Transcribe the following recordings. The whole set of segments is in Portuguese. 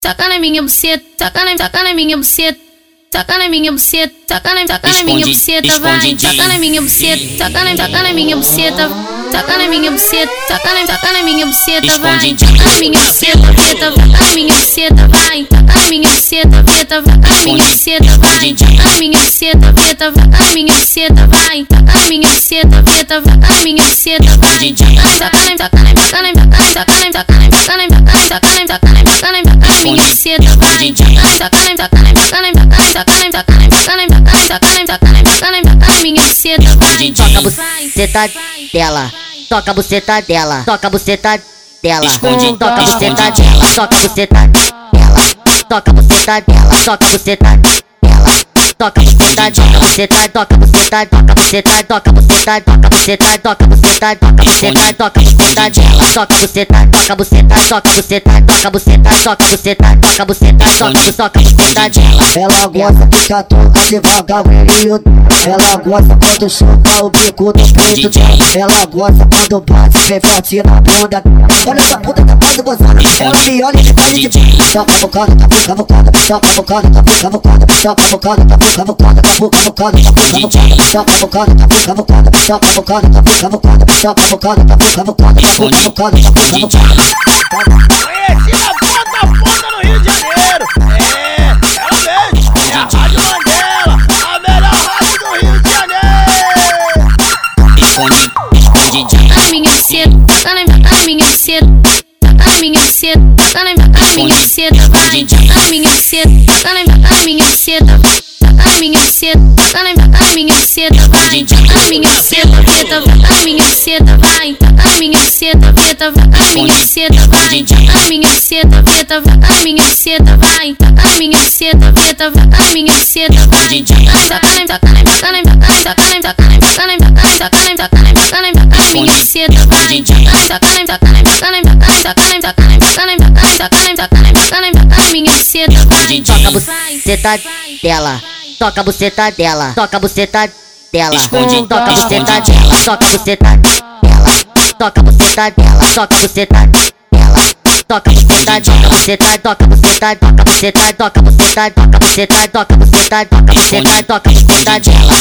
taca na minha buceta, taca na, taca na minha buceta. Taca na minha buceta, taca na, taca na minha buceta, vai. Taca na minha buceta, taca na, taca na minha buceta. Taca na minha buceta, taca na, taca na minha buceta, vai. Taca na minha buceta, veta, taca na minha buceta, vai. Taca na minha buceta, taca na minha buceta, vai. Taca na minha buceta, taca na minha buceta, vai. Taca na minha buceta, taca na minha buceta, vai. Taca na, taca na, taca na, taca na, taca na, taca na, taca na, taca na, taca na, taca na, taca na, taca na, taca na minha buceta, vai. Taca na, taca na, taca na, taca na, taca na, taca na, taca na, taca na, taca na, taca na, taca na, taca na minha buceta, vai. Toca a buceta dela, toca a buceta dela, toca a buceta dela, Esconde, toca a buceta dela, toca a buceta dela, toca a buceta dela, toca a buceta dela. Toca buceta, toca buceta, toca buceta, toca buceta, toca buceta, toca buceta, toca buceta, toca buceta, toca buceta toca buceta, toca buceta, toca buceta, toca buceta, toca buceta, toca buceta, toca buceta, toca buceta dela. Ela gosta de catuca devagarinho Ela gosta quando chupa o bico do peito dela Ela gosta quando bate bem forte na bunda Olha essa puta tá quase gozando Ela me olha de cara de Toca a bocada, tá boca, bocada Toca bocada, tá boca, bocada Toca bocada, tá boca, bocada Tá boca, bocada, tá boca, bocada Toca bocada, tá boca, bocada Toca bocada, tá boca, bocada Toca bocada, tá boca, bocada Tá boca, bocada, tá boca, bocada tá na minha, a minha seta, a minha seta, tá na minha, a minha seta, vai, a minha seta, tá na minha, a minha seta, a minha seta, tá na minha, a minha seta, vai, a minha seta, preta, a minha seta, vai, a minha seta, preta, a minha seta, vai, a minha seta, preta, a minha seta, vai, a minha seta, preta, a minha seta, vai, a minha seta, vai, a minha seta, vai, na, taca na, taca na, taca na, taca na, taca na, taca na, taca na, taca na minha buceta, vai. Toca a buceta dela, toca a buceta dela, toca a buceta dela, Esconde, toca a buceta dela, toca a buceta dela, toca a buceta dela, toca a buceta dela. Toca a buceta, toca a buceta, toca a buceta, toca a buceta, toca a buceta, toca a buceta, toca a buceta, toca a buceta, toca a buceta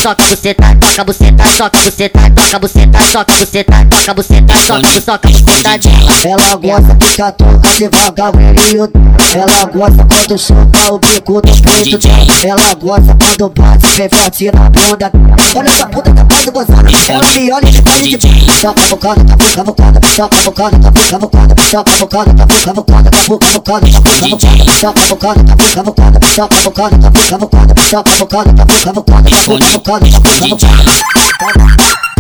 toca a buceta, toca a buceta, toca a buceta, toca a buceta, toca a buceta, toca a buceta, toca a buceta, toca a. Ela gosta de catuca devagarinho Ela gosta quando chupa o bico do peito dela Ela gosta quando bate bem forte na bunda Olha essa puta tá quase gozando Ela me olha de cara de Toca a bocada, tá boca, bocada Toca a bocada, tá boca, bocada Toca a bocada, tá boca, bocada Tá boca, bocada, tá boca, bocada Toca a bocada, tá boca, bocada Toca cavucada, cavucada, cavucada, cavucada, só cavucada, cavucada, só cavucada, cavucada, só cavucada, cavucada, cavucada, cavucada, cavucada.